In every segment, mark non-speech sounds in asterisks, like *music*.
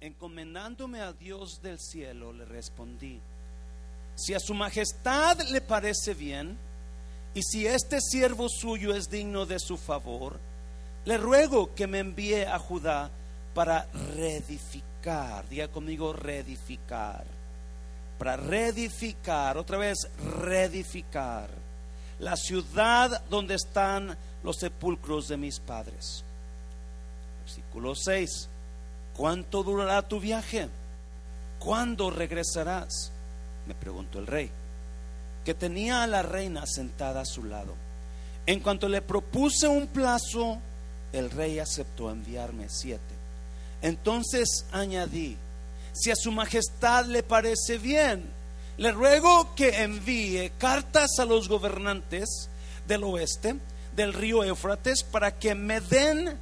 encomendándome a Dios del cielo, le respondí, si a su majestad le parece bien, y si este siervo suyo es digno de su favor, le ruego que me envíe a Judá para reedificar, diga conmigo reedificar, para reedificar, otra vez reedificar la ciudad donde están los sepulcros de mis padres. Versículo 6. ¿Cuánto durará tu viaje? ¿Cuándo regresarás? Me preguntó el rey, que tenía a la reina sentada a su lado. En cuanto le propuse un plazo, el rey aceptó enviarme siete. Entonces añadí, si a su majestad le parece bien, le ruego que envíe cartas a los gobernantes del oeste del río Éufrates para que me den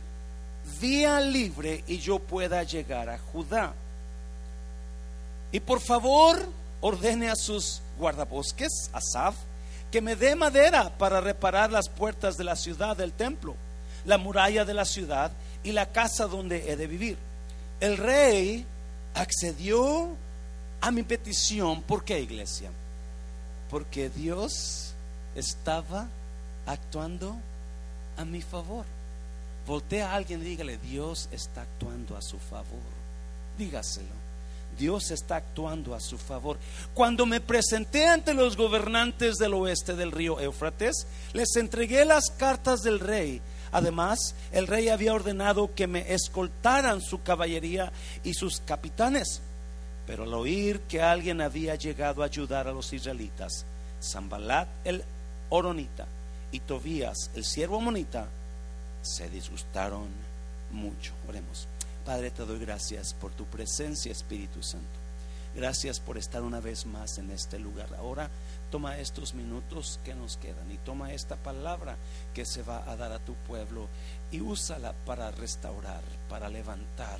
vía libre y yo pueda llegar a Judá. Y por favor, ordene a sus guardabosques, Asaf, que me dé madera para reparar las puertas de la ciudad del templo, la muralla de la ciudad y la casa donde he de vivir. El rey accedió a mi petición. ¿Por qué, iglesia? Porque Dios estaba actuando a mi favor. Voltea a alguien y dígale, Dios está actuando a su favor. Dígaselo. Dios está actuando a su favor. Cuando me presenté ante los gobernantes del oeste del río Éufrates, les entregué las cartas del rey. Además, el rey había ordenado que me escoltaran su caballería y sus capitanes. Pero al oír que alguien había llegado a ayudar a los israelitas, Zambalat el Oronita y Tobías el siervo monita, se disgustaron mucho. Oremos. Padre, te doy gracias por tu presencia, Espíritu Santo. Gracias por estar una vez más en este lugar. Ahora toma estos minutos que nos quedan y toma esta palabra que se va a dar a tu pueblo y úsala para restaurar, para levantar.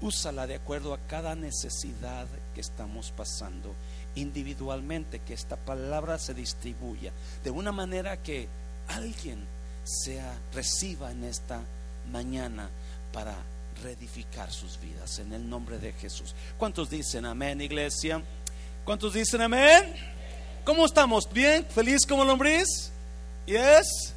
Úsala de acuerdo a cada necesidad que estamos pasando individualmente, que esta palabra se distribuya de una manera que alguien sea reciba en esta mañana para reedificar sus vidas en el nombre de Jesús. ¿Cuántos dicen amén, iglesia? ¿Cuántos dicen amén? ¿Cómo estamos? ¿Bien? ¿Feliz como lombriz? ¿Yes?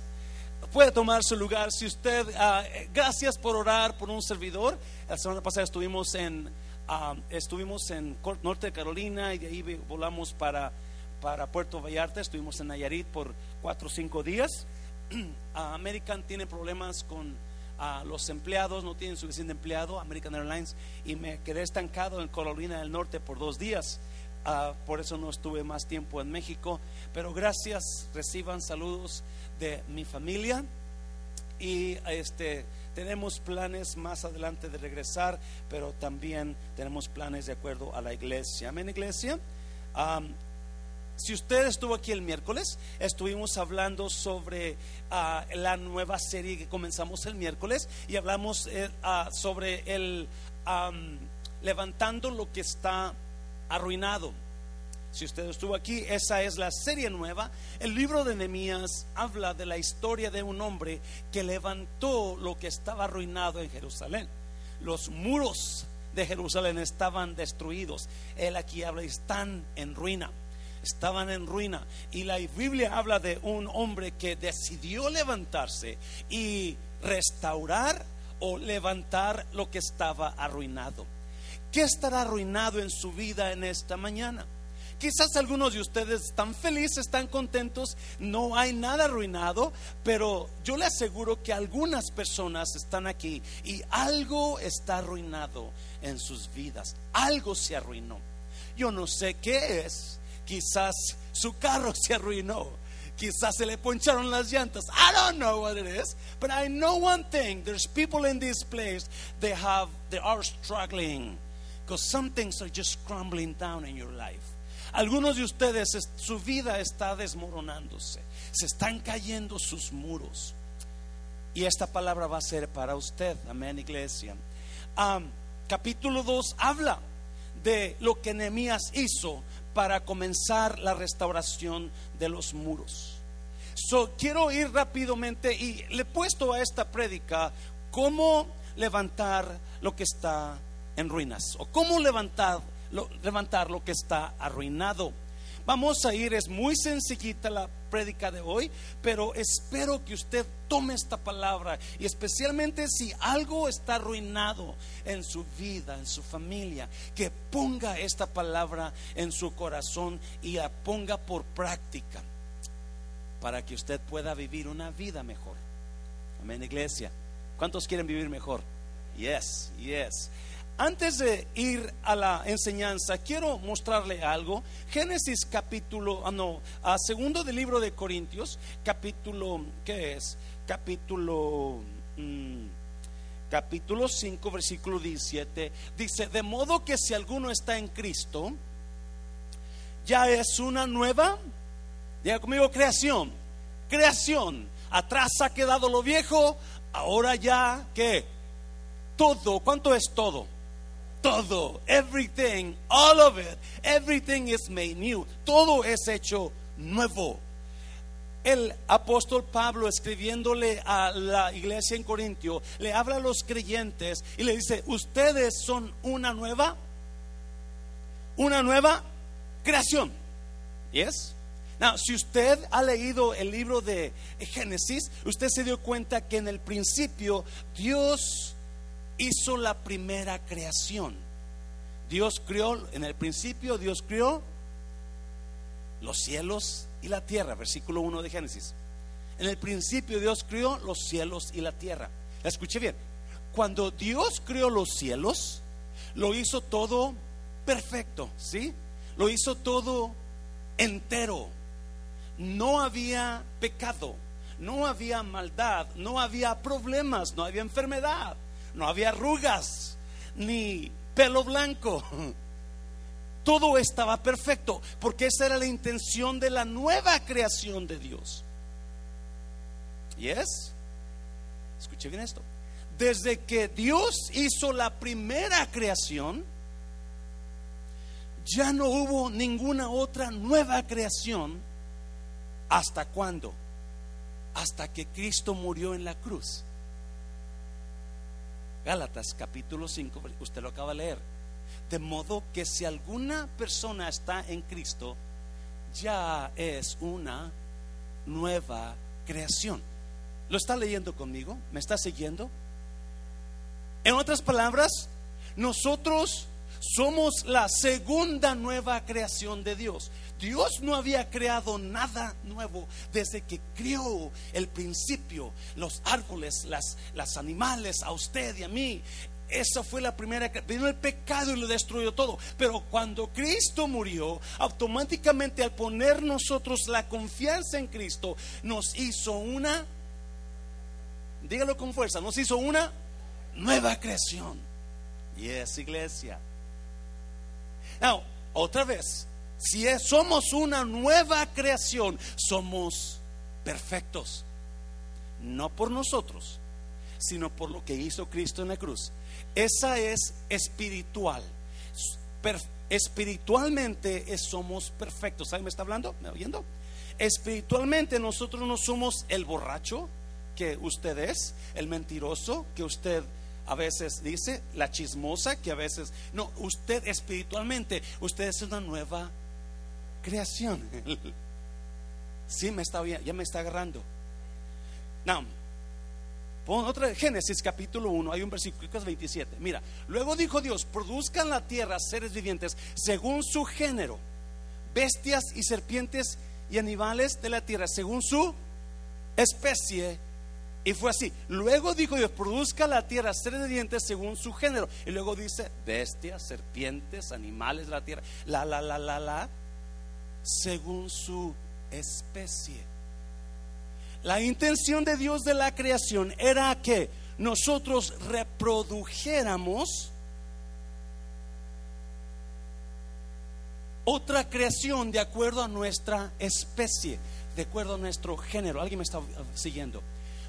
Puede tomar su lugar si usted, ah, gracias por orar por un servidor. La semana pasada estuvimos en, ah, estuvimos en Norte de Carolina y de ahí volamos para, para Puerto Vallarta. Estuvimos en Nayarit por cuatro o cinco días. American tiene problemas con los empleados, no tienen suficiente empleado, American Airlines, y me quedé estancado en Carolina del Norte por dos días. Ah, por eso no estuve más tiempo en México, pero gracias, reciban saludos de mi familia y este tenemos planes más adelante de regresar, pero también tenemos planes de acuerdo a la iglesia. Amén, iglesia. Si usted estuvo aquí el miércoles, estuvimos hablando sobre ah, la nueva serie que comenzamos el miércoles y hablamos eh, ah, sobre el levantando lo que está arruinado. Si usted estuvo aquí, esa es la serie nueva. El libro de Nehemías habla de la historia de un hombre que levantó lo que estaba arruinado en Jerusalén. Los muros de Jerusalén estaban destruidos. Él aquí habla, están en ruina estaban en ruina. Y la Biblia habla de un hombre que decidió levantarse y restaurar o levantar lo que estaba arruinado. ¿Qué estará arruinado en su vida en esta mañana? Quizás algunos de ustedes están felices, están contentos, no hay nada arruinado, pero yo le aseguro que algunas personas están aquí y algo está arruinado en sus vidas, algo se arruinó. Yo no sé qué es, Quizás su carro *laughs* se arruinó. Quizás se le poncharon las llantas. I don't know what it is, but I know one thing. There's people in this place they have they are struggling because some things are just crumbling down in your life. Algunos de ustedes su vida está desmoronándose. Se están cayendo sus muros. Y esta palabra va a ser para usted. Amén, iglesia. capítulo 2 habla de lo que Nehemías hizo para comenzar la restauración de los muros. quiero ir rápidamente y le he puesto a esta prédica cómo levantar lo que está en ruinas o cómo levantar levantar lo que está arruinado. Vamos a ir, es muy sencillita la prédica de hoy, pero espero que usted tome esta palabra y especialmente si algo está arruinado en su vida, en su familia, que ponga esta palabra en su corazón y la ponga por práctica para que usted pueda vivir una vida mejor. Amén, iglesia. ¿Cuántos quieren vivir mejor? Yes, yes. Antes de ir a la enseñanza, quiero mostrarle algo. Génesis capítulo, ah, no, a segundo del libro de Corintios, capítulo, ¿qué es? Capítulo, mm, capítulo 5, versículo 17, dice, de modo que si alguno está en Cristo, ya es una nueva, diga conmigo, creación, creación. Atrás ha quedado lo viejo, ahora ya, ¿qué? Todo, ¿cuánto es todo? Todo, everything, all of it, everything is made new. Todo es hecho nuevo. El apóstol Pablo escribiéndole a la iglesia en Corintio, le habla a los creyentes y le dice, ustedes son una nueva, una nueva creación. ¿Yes? Now, si usted ha leído el libro de Génesis, usted se dio cuenta que en el principio Dios hizo la primera creación. Dios creó, en el principio Dios creó los cielos y la tierra, versículo 1 de Génesis. En el principio Dios creó los cielos y la tierra. La escuché bien. Cuando Dios creó los cielos, lo hizo todo perfecto, ¿sí? Lo hizo todo entero. No había pecado, no había maldad, no había problemas, no había enfermedad no había arrugas, ni pelo blanco. Todo estaba perfecto, porque esa era la intención de la nueva creación de Dios. ¿Y es? Escuche bien esto. Desde que Dios hizo la primera creación, ya no hubo ninguna otra nueva creación. ¿Hasta cuándo? Hasta que Cristo murió en la cruz. Gálatas capítulo 5, usted lo acaba de leer. De modo que si alguna persona está en Cristo, ya es una nueva creación. ¿Lo está leyendo conmigo? ¿Me está siguiendo? En otras palabras, nosotros somos la segunda nueva creación de Dios. Dios no había creado nada nuevo desde que crió el principio, los árboles, las, las animales, a usted y a mí. Esa fue la primera vino el pecado y lo destruyó todo. Pero cuando Cristo murió, automáticamente al poner nosotros la confianza en Cristo, nos hizo una, dígalo con fuerza, nos hizo una nueva creación. Y es iglesia. Now, otra vez, si somos una nueva creación, somos perfectos. No por nosotros, sino por lo que hizo Cristo en la cruz. Esa es espiritual. espiritualmente somos perfectos. ¿Sabe me está hablando? ¿Me oyendo? Espiritualmente nosotros no somos el borracho que usted es, el mentiroso que usted a veces dice, la chismosa que a veces... No, usted espiritualmente, usted es una nueva creación. Sí, me está ya me está agarrando. Now, pon otra Génesis capítulo 1, hay un versículo 27. Mira, luego dijo Dios, produzcan la tierra seres vivientes según su género, bestias y serpientes y animales de la tierra según su especie y fue así. Luego dijo Dios, produzca la tierra seres vivientes según su género. Y luego dice, bestias, serpientes, animales de la tierra, la, la, la, la, la, según su especie. La intención de Dios de la creación era que nosotros reprodujéramos otra creación de acuerdo a nuestra especie, de acuerdo a nuestro género. ¿Alguien me está siguiendo?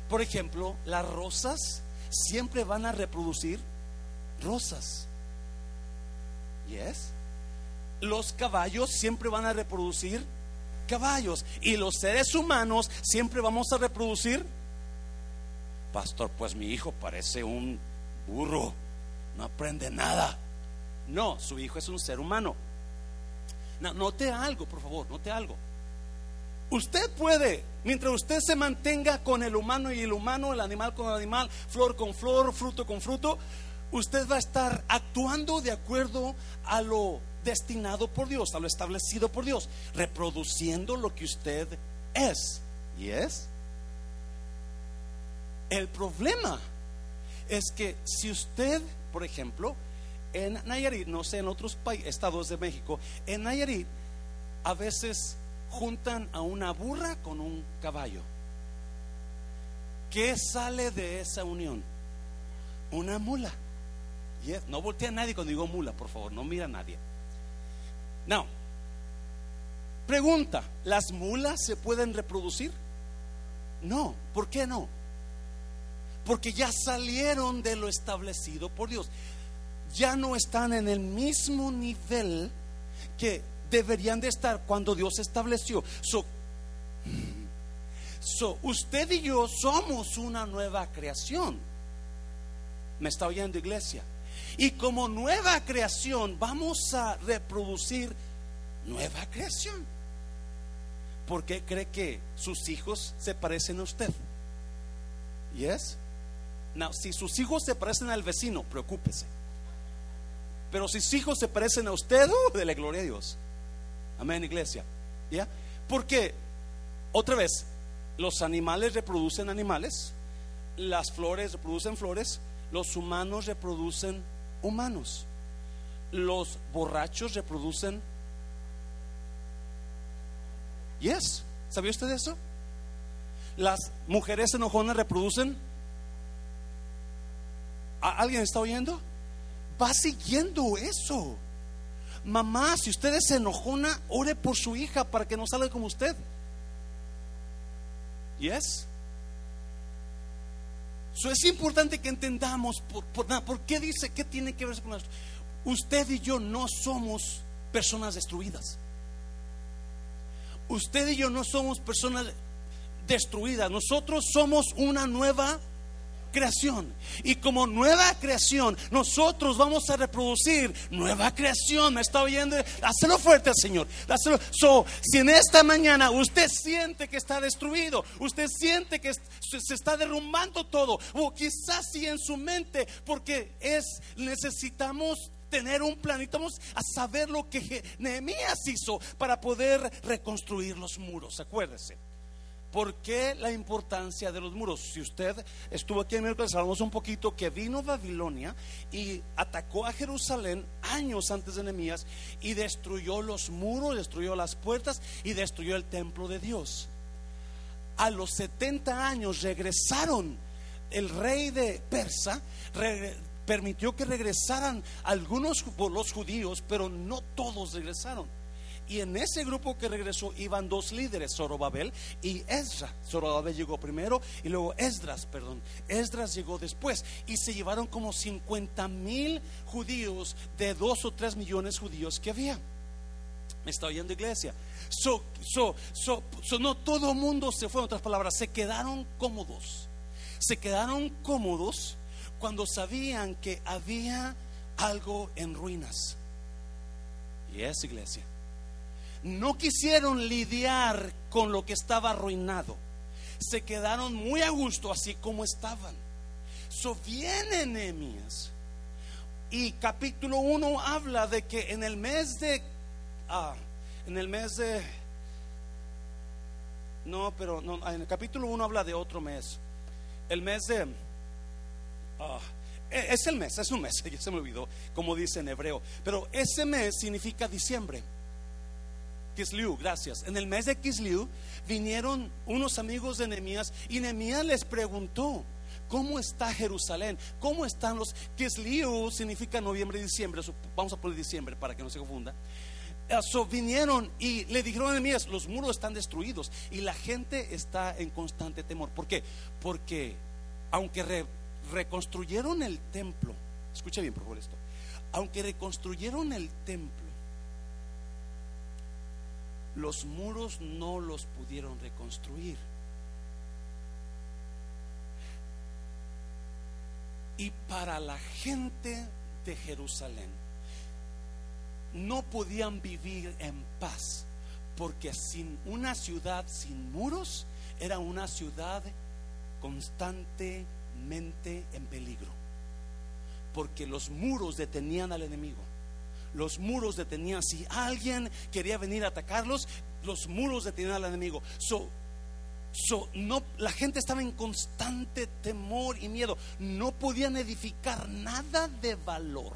Por ejemplo, las rosas siempre van a reproducir rosas. ¿Yes? Los caballos siempre van a reproducir caballos. Y los seres humanos siempre vamos a reproducir. Pastor, pues mi hijo parece un burro. no aprende nada. No, su hijo es un ser humano. No, note algo, por favor, note algo. Usted puede, mientras usted se mantenga con el humano y el humano, el animal con el animal, flor con flor, fruto con fruto, usted va a estar actuando de acuerdo a lo destinado por Dios, a lo establecido por Dios, reproduciendo lo que usted es. ¿Y es? El problema es que si usted, por ejemplo, en Nayarit, no sé, en otros estados de México, en Nayarit a veces juntan a una burra con un caballo. ¿Qué sale de esa unión? Una mula. No voltea a nadie cuando digo mula, por favor, no mira a nadie. No. Pregunta, ¿las mulas se pueden reproducir? No, ¿por qué no? Porque ya salieron de lo establecido por Dios. Ya no están en el mismo nivel que deberían de estar cuando Dios estableció. So, usted y yo somos una nueva creación. ¿Me está oyendo iglesia? Y como nueva creación vamos a reproducir nueva creación. ¿Por qué cree que sus hijos se parecen a usted? ¿Yes? No, si sus hijos se parecen al vecino, preocúpese. Pero si sus hijos se parecen a usted, uh, de la gloria a Dios. Amén, iglesia. ¿Ya? Porque, otra vez, los animales reproducen animales, las flores reproducen flores, los humanos reproducen humanos, los borrachos reproducen. Yes, ¿sabía usted eso? Las mujeres enojonas reproducen. ¿Alguien está oyendo? Va siguiendo eso. Mamá, si usted es enojona, ore por su hija para que no salga como usted. Yes. Eso es importante que entendamos por, por, qué dice, qué tiene que ver con esto. Usted y yo no somos personas destruidas. Usted y yo no somos personas destruidas. Nosotros somos una nueva creación. Y como nueva creación, nosotros vamos a reproducir nueva creación. ¿Me está oyendo? Hazlo fuerte, Señor. So, si en esta mañana usted siente que está destruido, usted siente que se está derrumbando todo, o quizás si en su mente, porque es, necesitamos tener un plan, necesitamos a saber lo que Nehemías hizo para poder reconstruir los muros. Acuérdese. ¿Por qué la importancia de los muros? Si usted estuvo aquí en miércoles, hablamos un poquito que vino Babilonia y atacó a Jerusalén años antes de Nehemías y destruyó los muros, destruyó las puertas y destruyó el templo de Dios. A los 70 años regresaron. El rey de Persa permitió que regresaran algunos los judíos, pero no todos regresaron. Y en ese grupo que regresó iban dos líderes, Zorobabel y Esdras. Zorobabel llegó primero y luego Esdras, perdón. Esdras llegó después y se llevaron como 50 mil judíos de dos o tres millones judíos que había. ¿Me está oyendo iglesia? So, so, so, so no todo mundo se fue, en otras palabras, se quedaron cómodos. Se quedaron cómodos cuando sabían que había algo en ruinas. Y es iglesia no quisieron lidiar con lo que estaba arruinado. Se quedaron muy a gusto así como estaban. So viene Nehemías. Y capítulo 1 habla de que en el mes de ah, en el mes de no, pero no, en el capítulo 1 habla de otro mes. El mes de ah, e, es el mes, es un mes, *laughs* ya se me olvidó, como dice en hebreo. Pero ese mes significa diciembre. Kisliu, gracias. En el mes de Kisliu vinieron unos amigos de Nehemías y Nehemías les preguntó, ¿cómo está Jerusalén? ¿Cómo están los Kisliu significa noviembre y diciembre, vamos a poner diciembre para que no se confunda. So, vinieron y le dijeron a Nehemías, los muros están destruidos y la gente está en constante temor. ¿Por qué? Porque aunque reconstruyeron el templo, escucha bien por favor esto, aunque reconstruyeron el templo, los muros no los pudieron reconstruir. Y para la gente de Jerusalén no podían vivir en paz, porque sin una ciudad sin muros era una ciudad constantemente en peligro, porque los muros detenían al enemigo. Los muros detenían, si alguien quería venir a atacarlos, los muros detenían al enemigo. So, So, no, la gente estaba en constante temor y miedo. No podían edificar nada de valor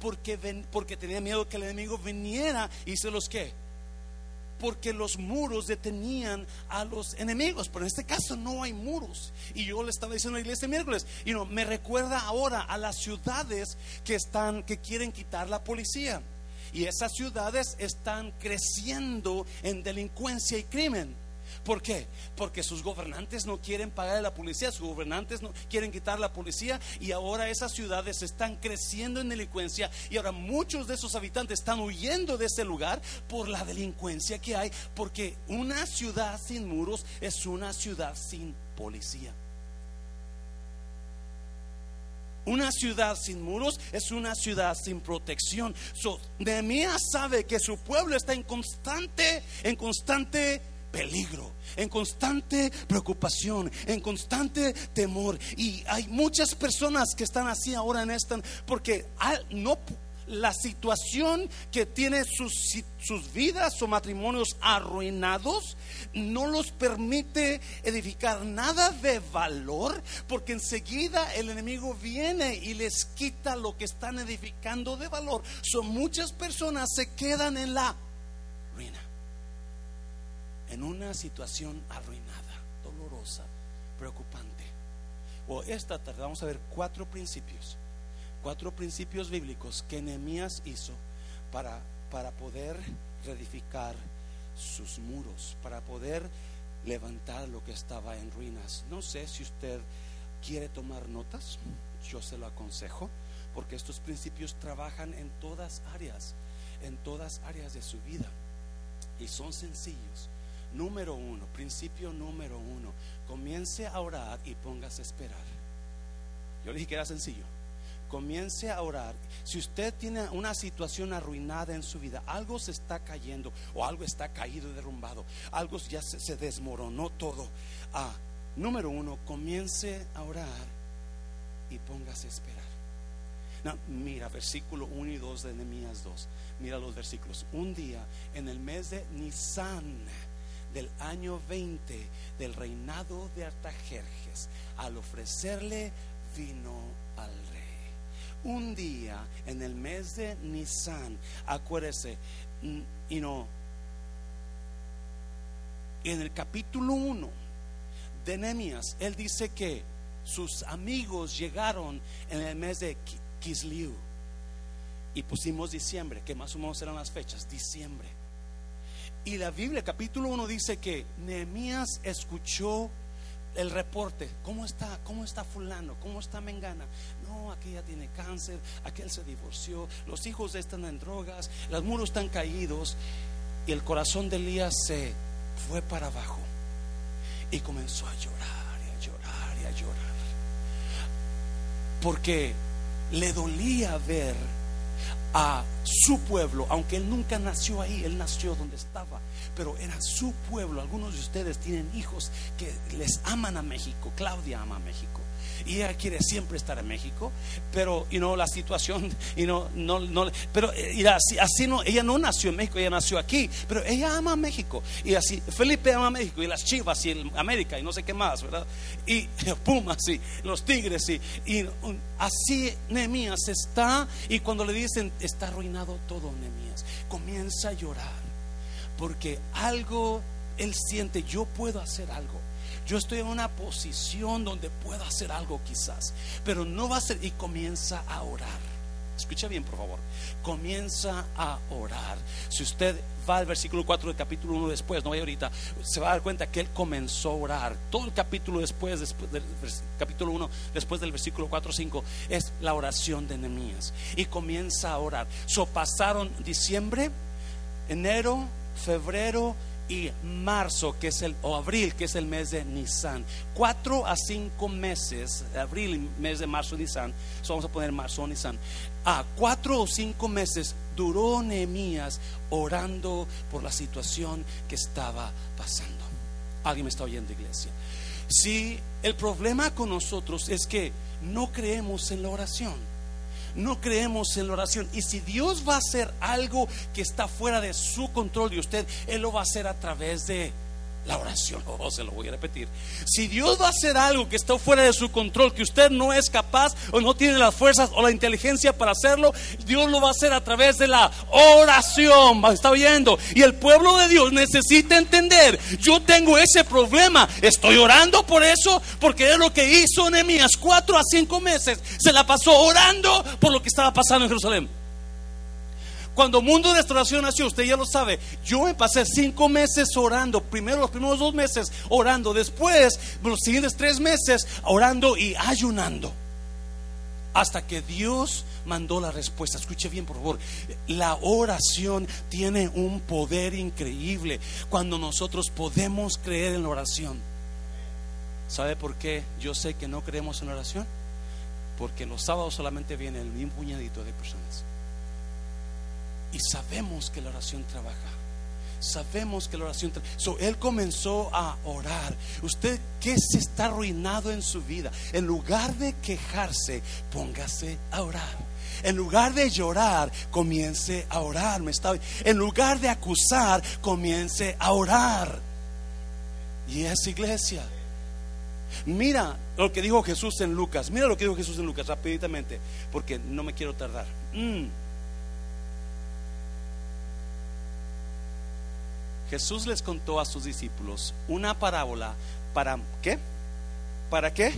porque, ven, porque tenía miedo que el enemigo viniera y se los que. Porque los muros detenían a los enemigos, pero en este caso no hay muros. Y yo le estaba diciendo a la iglesia miércoles, y no, me recuerda ahora a las ciudades que están, que quieren quitar la policía. Y esas ciudades están creciendo en delincuencia y crimen. ¿Por qué? Porque sus gobernantes no quieren pagar a la policía, sus gobernantes no quieren quitar la policía y ahora esas ciudades están creciendo en delincuencia y ahora muchos de esos habitantes están huyendo de ese lugar por la delincuencia que hay, porque una ciudad sin muros es una ciudad sin policía. Una ciudad sin muros es una ciudad sin protección. So, sabe que su pueblo está en constante, en constante peligro, en constante preocupación, en constante temor. Y hay muchas personas que están así ahora en esta, porque no la situación que tiene sus, sus, vidas o matrimonios arruinados no los permite edificar nada de valor, porque enseguida el enemigo viene y les quita lo que están edificando de valor. Son muchas personas se quedan en la en una situación arruinada, dolorosa, preocupante. O esta tarde vamos a ver cuatro principios, cuatro principios bíblicos que Nehemías hizo para, para poder reedificar sus muros, para poder levantar lo que estaba en ruinas. No sé si usted quiere tomar notas, yo se lo aconsejo, porque estos principios trabajan en todas áreas, en todas áreas de su vida y son sencillos Número uno, principio número uno, comience a orar y póngase a esperar. Yo le dije que era sencillo. Comience a orar. Si usted tiene una situación arruinada en su vida, algo se está cayendo o algo está caído y derrumbado, algo ya se, desmoronó todo. Ah, número uno, comience a orar y póngase a esperar. mira, versículo 1 y 2 de Nehemías 2. Mira los versículos. Un día en el mes de Nisan del año 20 del reinado de Artajerjes, al ofrecerle vino al rey. Un día en el mes de Nisan, acuérdese, y no, en el capítulo 1 de Nehemías, él dice que sus amigos llegaron en el mes de Kisliu y pusimos diciembre, que más o menos eran las fechas, diciembre. Y la Biblia, capítulo 1, dice que Nehemías escuchó el reporte. ¿Cómo está? ¿Cómo está fulano? ¿Cómo está Mengana? No, aquella tiene cáncer, aquel se divorció, los hijos están en drogas, los muros están caídos. Y el corazón de Elías se fue para abajo y comenzó a llorar y a llorar y a llorar. Porque le dolía ver a su pueblo, aunque él nunca nació ahí, él nació donde estaba, pero era su pueblo. Algunos de ustedes tienen hijos que les aman a México, Claudia ama a México y ella quiere siempre estar en México, pero y no la situación *laughs* y no no no pero y así, así no ella no nació en México, ella nació aquí, pero ella ama a México y así Felipe ama a México y las Chivas y América y no sé qué más, ¿verdad? Y *laughs* Pumas y los Tigres y, y así Nehemías está y cuando le dicen está arruinado todo Nehemías, comienza a llorar porque algo él siente, yo puedo hacer algo yo estoy en una posición donde puedo hacer algo quizás, pero no va a ser y comienza a orar. Escucha bien, por favor. Comienza a orar. Si usted va al versículo 4 del capítulo 1 después, no vaya ahorita, se va a dar cuenta que él comenzó a orar. Todo el capítulo después, después del capítulo 1, después del versículo 4 5, es la oración de Nehemías. Y comienza a orar. So pasaron diciembre, enero, febrero y marzo, que es el, o abril, que es el mes de Nisan. Cuatro a cinco meses, abril, mes de marzo, Nisan, so vamos a poner marzo, Nisan. A cuatro o cinco meses duró Nehemías orando por la situación que estaba pasando. Alguien me está oyendo, iglesia. Si el problema con nosotros es que no creemos en la oración no creemos en la oración. Y si Dios va a hacer algo que está fuera de su control de usted, Él lo va a hacer a través de la oración. *laughs* Oh, se lo voy a repetir. Si Dios va a hacer algo que está fuera de su control, que usted no es capaz o no tiene las fuerzas o la inteligencia para hacerlo, Dios lo va a hacer a través de la oración. ¿Está oyendo? Y el pueblo de Dios necesita entender, yo tengo ese problema, estoy orando por eso, porque es lo que hizo Nehemías cuatro a cinco meses. Se la pasó orando por lo que estaba pasando en Jerusalén. Cuando Mundo de Restauración nació, usted ya lo sabe, yo me pasé cinco meses orando, primero los primeros dos meses orando, después los siguientes tres meses orando y ayunando. Hasta que Dios mandó la respuesta. Escuche bien, por favor. La oración tiene un poder increíble cuando nosotros podemos creer en la oración. ¿Sabe por qué yo sé que no creemos en la oración? Porque los sábados solamente viene el mismo puñadito de personas. Y sabemos que la oración trabaja. Sabemos que la oración. So, él comenzó a orar. Usted que se está arruinado en su vida, en lugar de quejarse, póngase a orar. En lugar de llorar, comience a orar. ¿Me está? En lugar de acusar, comience a orar. Y es iglesia. Mira lo que dijo Jesús en Lucas. Mira lo que dijo Jesús en Lucas, rápidamente, porque no me quiero tardar. Mm. Jesús les contó a sus discípulos una parábola para qué? ¿Para qué?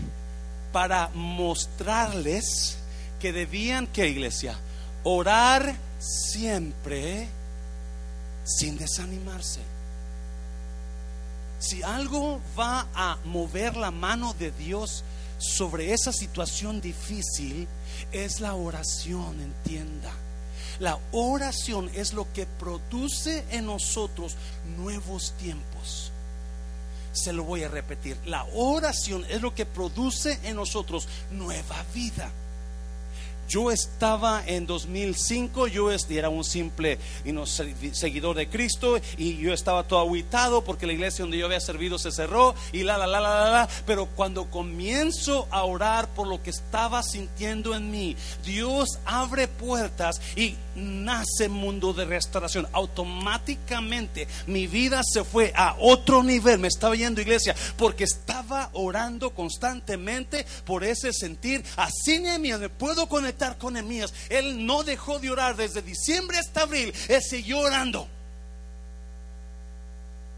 Para mostrarles que debían, ¿qué iglesia? Orar siempre sin desanimarse. Si algo va a mover la mano de Dios sobre esa situación difícil, es la oración, entienda. La oración es lo que produce en nosotros nuevos tiempos. Se lo voy a repetir. La oración es lo que produce en nosotros nueva vida. Yo estaba en 2005, yo era un simple seguidor de Cristo y yo estaba todo aguitado porque la iglesia donde yo había servido se cerró y la, la, la, la, la, la. Pero cuando comienzo a orar por lo que estaba sintiendo en mí, Dios abre puertas y nace mundo de restauración. Automáticamente mi vida se fue a otro nivel. Me estaba yendo iglesia porque estaba orando constantemente por ese sentir. Así me puedo conectar con Emías. Él no dejó de orar desde diciembre hasta abril. Él siguió orando.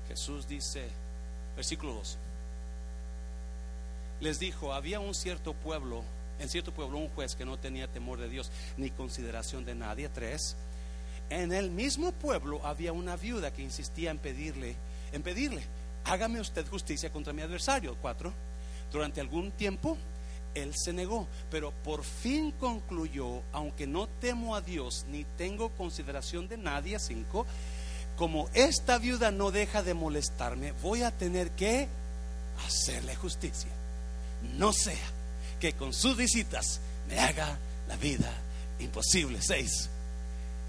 Jesús dice, versículo 2. Les dijo, había un cierto pueblo, en cierto pueblo un juez que no tenía temor de Dios ni consideración de nadie. Tres. En el mismo pueblo había una viuda que insistía en pedirle, en pedirle, hágame usted justicia contra mi adversario. Cuatro. Durante algún tiempo él se negó, pero por fin concluyó, aunque no temo a Dios ni tengo consideración de nadie, cinco, como esta viuda no deja de molestarme, voy a tener que hacerle justicia. No sea que con sus visitas me haga la vida imposible. Seis.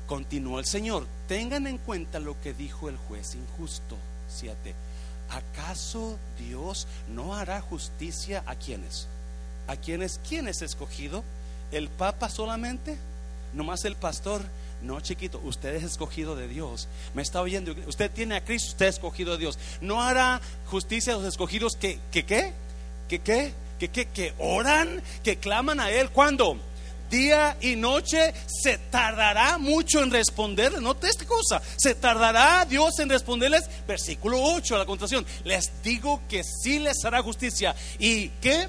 Continuó el Señor. Tengan en cuenta lo que dijo el juez injusto. Siete. ¿Acaso Dios no hará justicia a quienes? ¿A quién es, quién es escogido? ¿El Papa solamente? ¿Nomás el pastor? No, chiquito, usted es escogido de Dios. Me está oyendo. Usted tiene a Cristo, usted es escogido de Dios. No hará justicia a los escogidos que, que qué, que qué, que qué, que oran, que claman a Él. ¿Cuándo? Día y noche se tardará mucho en responderles. Note esta cosa. Se tardará Dios en responderles. Versículo 8 a la contracción. Les digo que sí les hará justicia. ¿Y qué?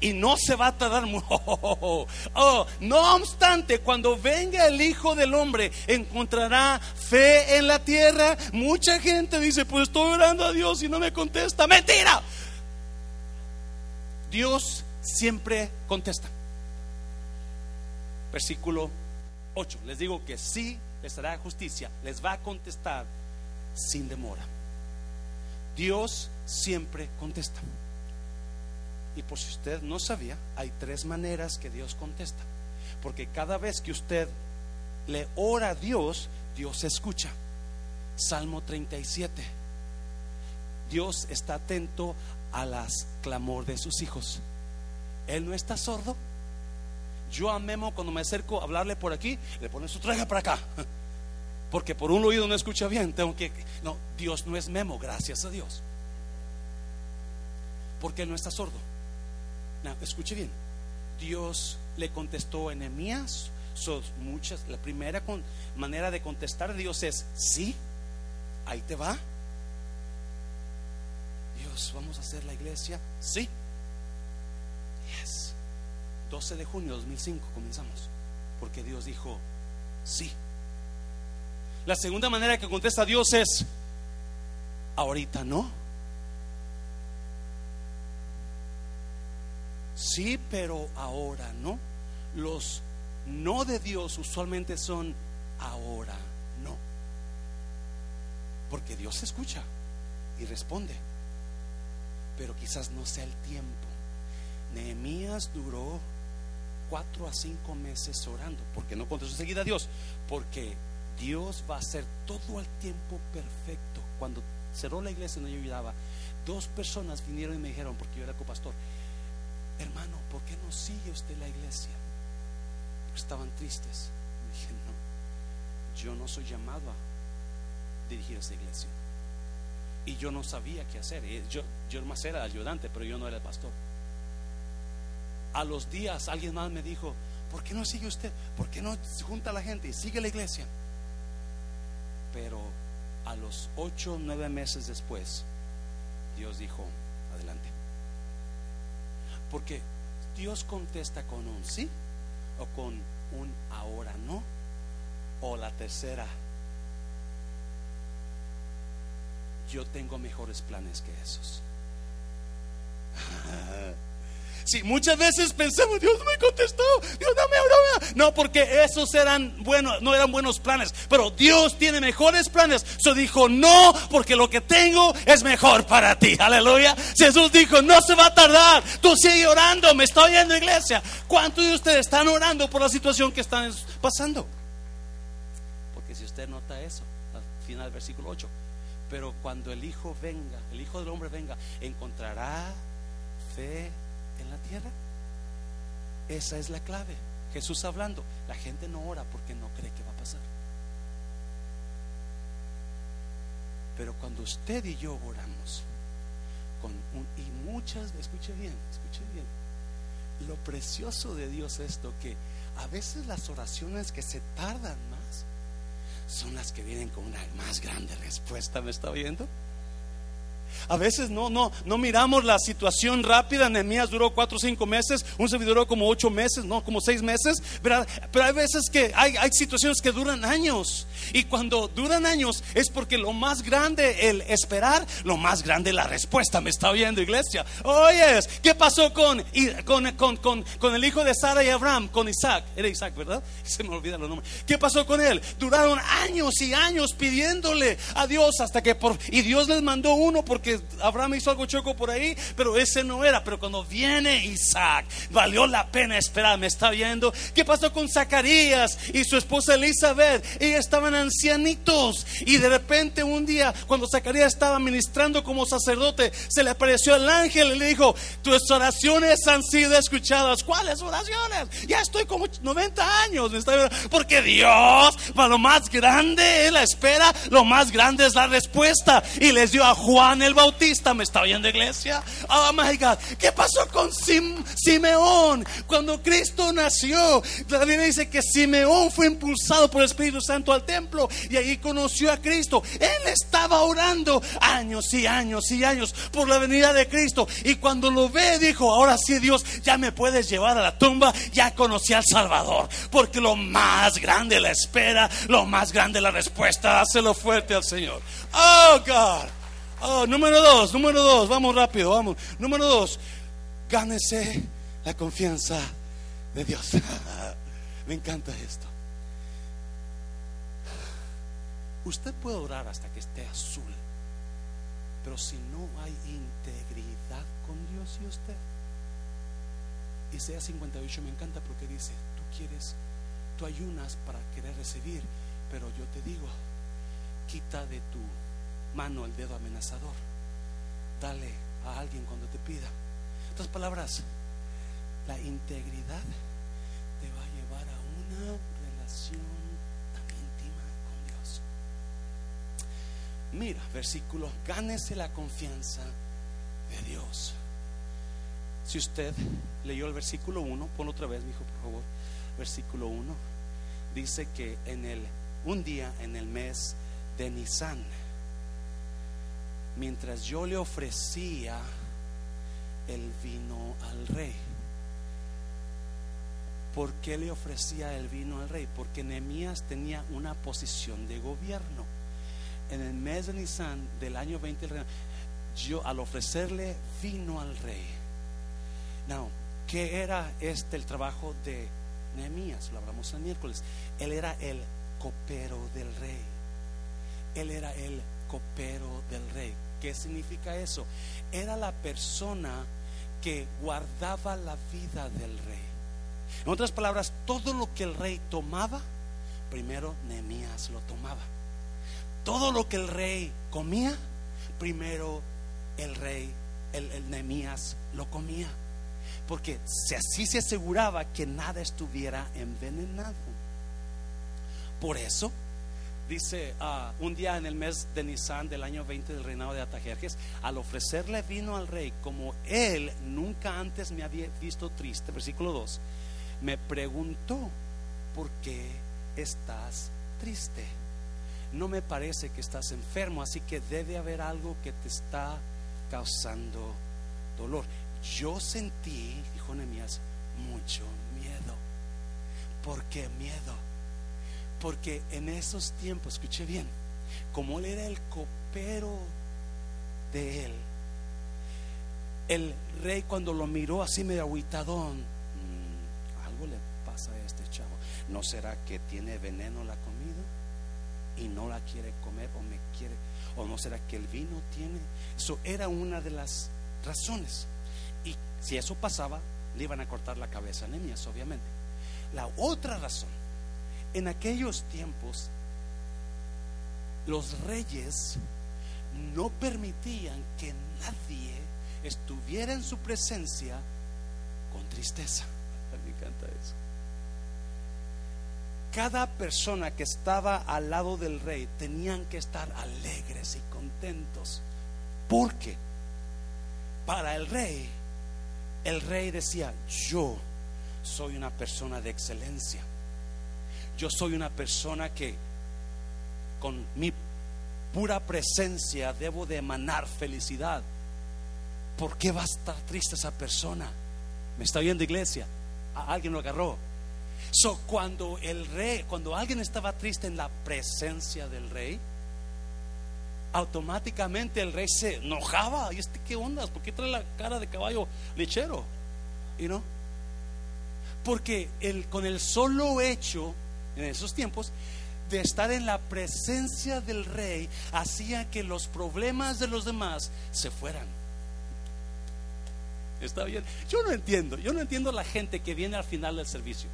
Y no se va a tardar *laughs* oh, no obstante, cuando venga el Hijo del Hombre, encontrará fe en la tierra. Mucha gente dice, pues estoy orando a Dios y no me contesta. Mentira. Dios siempre contesta. Versículo 8. Les digo que sí les hará justicia, les va a contestar sin demora. Dios siempre contesta. Y por si usted no sabía, hay tres maneras que Dios contesta. Porque cada vez que usted le ora a Dios, Dios escucha. Salmo 37. Dios está atento a las clamor de sus hijos. Él no está sordo. Yo a Memo cuando me acerco a hablarle por aquí, le pone su traje para acá. *laughs* Porque por un oído no escucha bien, tengo que no, Dios no es Memo, gracias a Dios. Porque él no está sordo. No, escuche bien. Dios le contestó a Enemías son muchas. La primera manera de contestar a Dios es sí. Ahí te va. Dios, vamos a hacer la iglesia. Sí. Yes. 12 de junio de 2005 comenzamos. Porque Dios dijo sí. La segunda manera que contesta Dios es ahorita no. Sí, pero ahora no. Los no de Dios usualmente son ahora no. Porque Dios escucha y responde. Pero quizás no sea el tiempo. Nehemías duró cuatro a cinco meses orando. Porque no contestó enseguida a Dios. Porque Dios va a hacer todo el tiempo perfecto. Cuando cerró la iglesia donde yo ayudaba, dos personas vinieron y me dijeron, porque yo era copastor, hermano, ¿por qué no sigue usted la iglesia? estaban tristes. dije, no, yo no soy llamado a dirigir esa iglesia. Y yo no sabía qué hacer. Yo, yo más era ayudante, pero yo no era el pastor. A los días alguien más me dijo, ¿por qué no sigue usted? ¿Por qué no junta a la gente y sigue la iglesia? Pero a los ocho, nueve meses después, Dios dijo, adelante. Porque Dios contesta con un sí o con un ahora no. O la tercera, yo tengo mejores planes que esos. *laughs* Sí, muchas veces pensamos, Dios me contestó, Dios no me No, porque esos eran buenos, no eran buenos planes, pero Dios tiene mejores planes. So dijo, no, porque lo que tengo es mejor para ti. Aleluya. Jesús dijo, no se va a tardar. Tú sigue orando, me estoy yendo iglesia. ¿Cuántos de ustedes están orando por la situación que están pasando? Porque si usted nota eso, al final del versículo 8, pero cuando el Hijo venga, el Hijo del Hombre venga, encontrará fe en la tierra. Esa es la clave. Jesús hablando. La gente no ora porque no cree que va a pasar. Pero cuando usted y yo oramos, con y muchas, escuche bien, escuche bien, lo precioso de Dios es esto, que a veces las oraciones que se tardan más son las que vienen con una más grande respuesta, ¿me está oyendo? A veces no, no, no miramos la situación rápida. Nehemías duró cuatro o cinco meses, un servidor duró como ocho meses, no, como seis meses. Pero hay veces que hay, hay situaciones que duran años. Y cuando duran años es porque lo más grande el esperar, lo más grande la respuesta. Me está oyendo, iglesia. Oyes, ¿qué pasó con, con, con, con, el hijo de Sara y Abraham? Con Isaac. Era Isaac, ¿verdad? *laughs* Se me olvidan los nombres. ¿Qué pasó con él? Duraron años y años pidiéndole a Dios hasta que por. Y Dios les mandó uno porque Abraham hizo algo choco por ahí, pero ese no era. Pero cuando viene Isaac, valió la pena esperar. ¿Me está viendo? ¿Qué pasó con Zacarías y su esposa Elizabeth? Ellos estaban ancianitos. Y de repente un día, cuando Zacarías estaba ministrando como sacerdote, se le apareció el ángel y le dijo: Tus oraciones han sido escuchadas. ¿Cuáles oraciones? Ya estoy como 90 años. ¿me está Porque Dios, para lo más grande, Él espera, lo más grande es la respuesta. Y les dio a Juan el Bautista, ¿me está oyendo iglesia? Oh my God, ¿qué pasó con Simeón? Cuando Cristo nació, la Biblia dice que Simeón fue impulsado por el Espíritu Santo al templo y ahí conoció a Cristo. Él estaba orando años y años y años por la venida de Cristo y cuando lo ve dijo, ahora sí Dios, ya me puedes llevar a la tumba, ya conocí al Salvador, porque lo más grande la espera, lo más grande la respuesta, hácelo fuerte al Señor. Oh God. Oh, número dos, número dos, vamos rápido, vamos. Número dos, gánese la confianza de Dios. *laughs* Me encanta esto. Usted puede orar hasta que esté azul. Pero si no hay integridad con Dios y usted, Isaías 58 me encanta porque dice, tú quieres, tú ayunas para querer recibir, pero yo te digo, quita de tu mano el dedo amenazador, dale a alguien cuando te pida. En otras palabras, la integridad te va a llevar a una relación tan íntima con Dios. Mira, versículo, gánese la confianza de Dios. Si usted leyó el versículo 1, ponlo otra vez, hijo, por favor. Versículo 1 dice que en el un día en el mes de Nisan, mientras yo le ofrecía el vino al rey. ¿Por qué le ofrecía el vino al rey? Porque Nehemías tenía una posición de gobierno. En el mes de Nisan del año 20 yo al ofrecerle vino al rey. Now, ¿qué era este el trabajo de Nehemías? Lo hablamos el miércoles. Él era el copero del rey. Él era el copero del rey. ¿Qué significa eso? Era la persona que guardaba la vida del rey. En otras palabras, todo lo que el rey tomaba, primero Nehemías lo tomaba. Todo lo que el rey comía, primero el rey, el, el lo comía. Porque así se aseguraba que nada estuviera envenenado. Por eso, dice ah, un día en el mes de Nisan del año 20 del reinado de Atajerjes, al ofrecerle vino al rey, como él nunca antes me había visto triste, versículo 2, me preguntó, ¿por qué estás triste? No me parece que estás enfermo, así que debe haber algo que te está causando dolor. Yo sentí, dijo Nehemías, mucho miedo. ¿Por qué miedo? Porque en esos tiempos, escuché bien, como él era el copero de él, el rey cuando lo miró así medio aguitadón, "Mm, algo le pasa a este chavo. ¿No será que tiene veneno la comida y no la quiere comer o me quiere? ¿O no será que el vino tiene? Eso era una de las razones. Y si eso pasaba, le iban a cortar la cabeza a Nehemías, obviamente. La otra razón en aquellos tiempos los reyes no permitían que nadie estuviera en su presencia con tristeza. *laughs* Me encanta eso. Cada persona que estaba al lado del rey tenían que estar alegres y contentos. Porque para el rey, el rey decía, yo soy una persona de excelencia yo soy una persona que con mi pura presencia debo de emanar felicidad. ¿Por qué va a estar triste esa persona? ¿Me está viendo iglesia? ¿A alguien lo agarró. So, cuando el rey, cuando alguien estaba triste en la presencia del rey, automáticamente el rey se enojaba. ¿Y este qué onda? ¿Por qué trae la cara de caballo lechero? ¿Y no? Porque el, con el solo hecho en esos tiempos de estar en la presencia del rey hacía que los problemas de los demás se fueran. ¿Está bien? Yo no entiendo, yo no entiendo la gente que viene al final del servicio.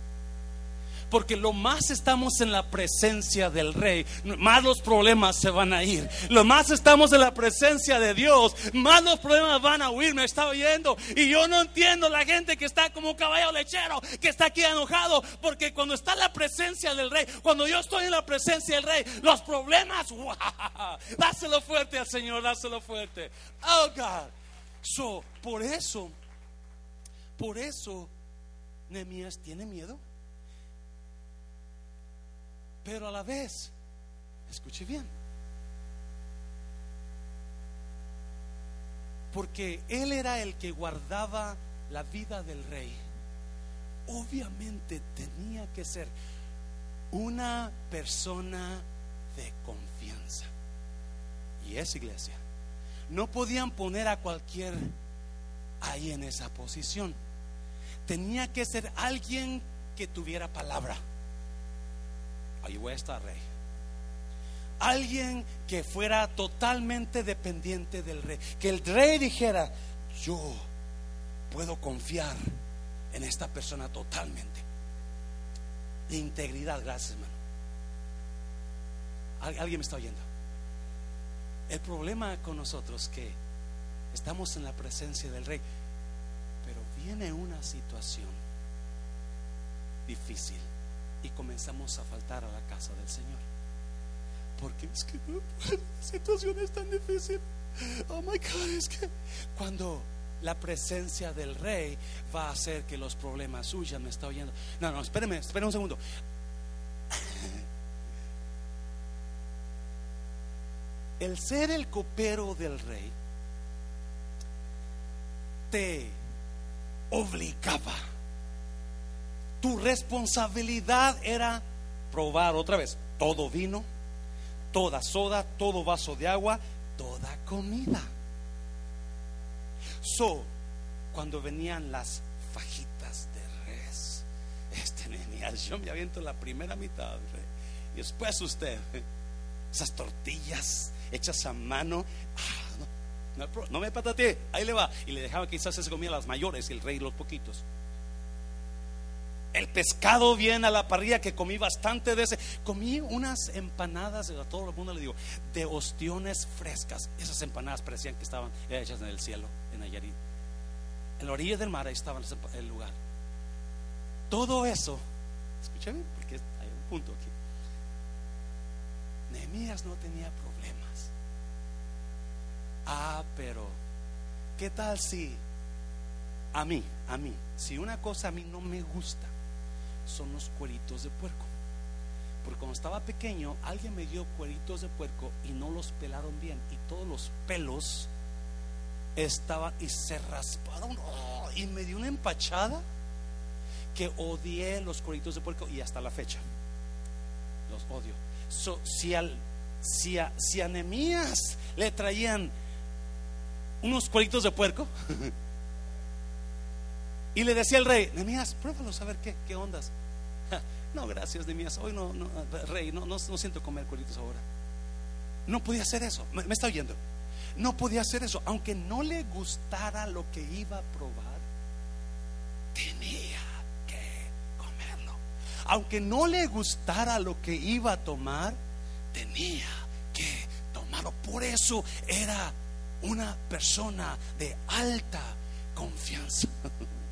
Porque lo más estamos en la presencia del rey, más los problemas se van a ir. Lo más estamos en la presencia de Dios, más los problemas van a huir. Me está oyendo. Y yo no entiendo la gente que está como un caballo lechero, que está aquí enojado. Porque cuando está en la presencia del rey, cuando yo estoy en la presencia del rey, los problemas, *laughs* wow, dáselo fuerte al Señor, dáselo fuerte. Oh God. So, por eso, por eso, Nehemías tiene miedo. Pero a la vez, escuche bien, porque él era el que guardaba la vida del rey, obviamente tenía que ser una persona de confianza. Y es iglesia. No podían poner a cualquier ahí en esa posición. Tenía que ser alguien que tuviera palabra ahí voy a estar, rey. alguien que fuera totalmente dependiente del rey. Que el rey dijera, yo puedo confiar en esta persona totalmente. De integridad, gracias hermano. ¿Alguien me está oyendo? El problema con nosotros que estamos en la presencia del rey, pero viene una situación difícil y comenzamos a faltar a la casa del Señor. Porque es que *laughs* la situación es tan difícil. Oh my God, es que cuando la presencia del rey va a hacer que los problemas suyos me está oyendo. No, no, espéreme, espéreme un segundo. *laughs* El ser el copero del rey te obligaba. Tu responsabilidad era probar otra vez todo vino, toda soda, todo vaso de agua, toda comida. So, cuando venían las fajitas de res, este venía, yo me aviento la primera mitad, y después usted, esas tortillas hechas a mano, ah, no, me patate, ahí le va, y le dejaba quizás se comía las mayores y el rey los poquitos. El pescado viene a la parrilla que comí bastante de ese. Comí unas empanadas, a todo el mundo le digo, de ostiones frescas. Esas empanadas parecían que estaban hechas en el cielo, en Nayarit. En la orilla del mar ahí estaba el lugar. Todo eso, escúchame, porque hay un punto aquí. Nehemías no tenía problemas. Ah, pero, ¿qué tal si a mí, a mí, si una cosa a mí no me gusta, son los cueritos de puerco. Porque cuando estaba pequeño, alguien me dio cueritos de puerco y no los pelaron bien. Y todos los pelos estaban y se rasparon. y me dio una empachada que odié los cueritos de puerco y hasta la fecha. Los odio. al, si, a, si a le traían unos cueritos de puerco. *laughs* Y le decía el rey, Nemías, pruébalo a ver qué, qué ondas. no, gracias, Nemías, hoy no, no rey, no, no, siento comer cueritos ahora. No podía hacer eso, me, está oyendo. No podía hacer eso, aunque no le gustara lo que iba a probar, tenía que comerlo. Aunque no le gustara lo que iba a tomar, tenía que tomarlo. Por eso era una persona de alta confianza. *laughs*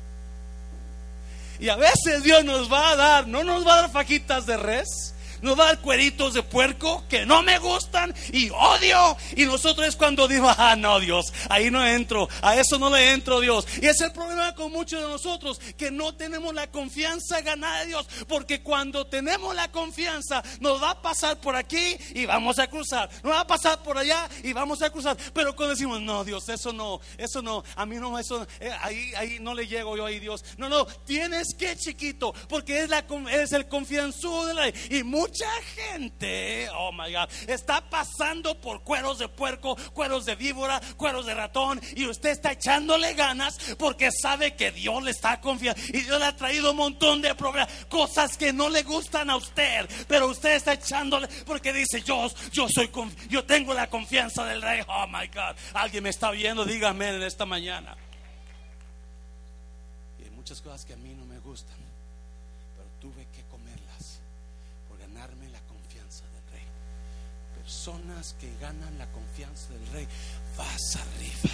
Y a veces Dios nos va a dar, no nos va a dar fajitas de res, nos va a dar cueritos de puerco que no me gustan y odio. Y nosotros es cuando digo, ah, no, Dios, ahí no entro, a eso no le entro, Dios. Y es el problema con muchos de nosotros, que no tenemos la confianza ganada de Dios, porque cuando tenemos la confianza, nos va a pasar por aquí y vamos a cruzar, nos va a pasar por allá y vamos a cruzar. Pero cuando decimos, no, Dios, eso no, eso no, a mí no, eso, eh, ahí, ahí no le llego yo ahí, Dios. No, no, tienes que, chiquito, porque es, la, es el confianzudo y mucha gente, oh my God, está pasando por cueros de puerco, cueros de víbora, cueros de ratón, y usted está echándole ganas porque sabe que Dios le está confiando y Dios le ha traído un montón de problemas, cosas que no le gustan a usted, pero usted está echándole porque dice, yo, yo soy, yo tengo la confianza del rey, oh my God, alguien me está viendo, dígame en esta mañana. Y hay muchas cosas que a mí no me gustan, pero tuve que personas que ganan la confianza del rey, vas arriba.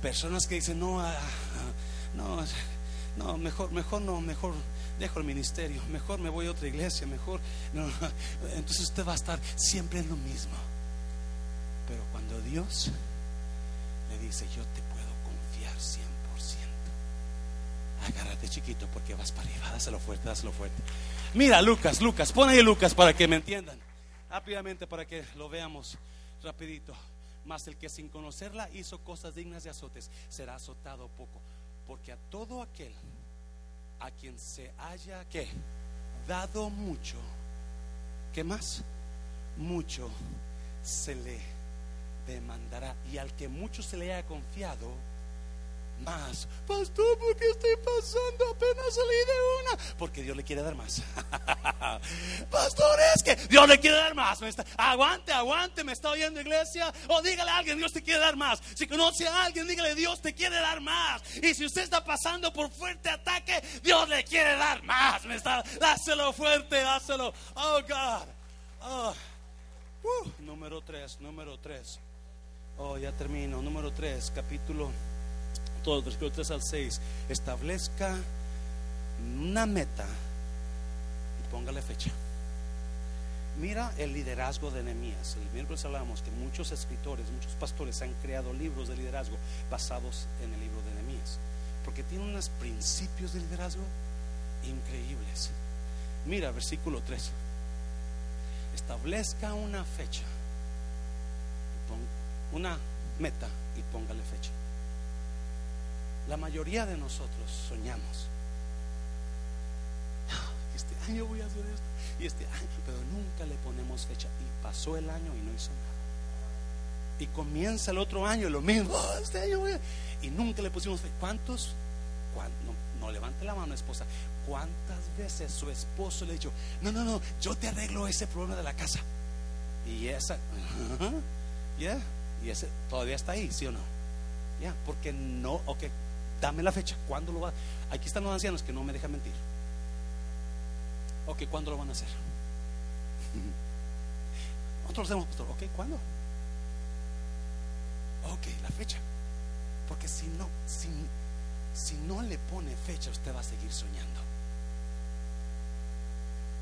Personas que dicen, no, ah, ah, no, no, mejor, mejor no, mejor dejo el ministerio, mejor me voy a otra iglesia, mejor. *laughs* Entonces usted va a estar siempre en lo mismo. Pero cuando Dios le dice, yo te puedo confiar 100%, agárrate chiquito porque vas para arriba, dáselo fuerte, dáselo fuerte. Mira, Lucas, Lucas, pon ahí Lucas para que me entiendan rápidamente para que lo veamos rapidito. Mas el que sin conocerla hizo cosas dignas de azotes será azotado poco, porque a todo aquel a quien se haya que dado mucho, ¿qué más? Mucho se le demandará y al que mucho se le haya confiado, más. Pastor, ¿por qué estoy pasando? Apenas salí de una. Porque Dios le quiere dar más. *laughs* Pastor, es que Dios le quiere dar más. aguante, aguante, me está oyendo iglesia. O dígale a alguien, Dios te quiere dar más. Si conoce a alguien, dígale, Dios te quiere dar más. Y si usted está pasando por fuerte ataque, Dios le quiere dar más. Me está, dáselo fuerte, dáselo. Oh, God. Oh. Uh, número 3, número 3. Oh, ya termino. Número 3, capítulo todo, versículo 3 al 6, establezca una meta y póngale fecha. Mira el liderazgo de Nehemías. El miércoles hablamos que muchos escritores, muchos pastores han creado libros de liderazgo basados en el libro de Nehemías, porque tiene unos principios de liderazgo increíbles. Mira, versículo 3. Establezca una fecha, una meta y póngale fecha. La mayoría de nosotros soñamos. Este año voy a hacer esto y este año, pero nunca le ponemos fecha. Y pasó el año y no hizo nada. Y comienza el otro año lo mismo. Oh, este año voy a... Y nunca le pusimos fecha. ¿Cuántos? No, levante la mano, esposa. ¿Cuántas veces su esposo le ha dicho, no, no, no, yo te arreglo ese problema de la casa? Y esa, ya, y ese todavía está ahí, ¿sí o no? Ya, porque no, ok, dame la fecha, ¿cuándo lo va? Aquí están los ancianos que no me dejan mentir. Ok, ¿cuándo lo van a hacer? *laughs* Nosotros lo hacemos, pastor. Ok, ¿cuándo? Ok, la fecha. Porque si no, si, si no le pone fecha, usted va a seguir soñando.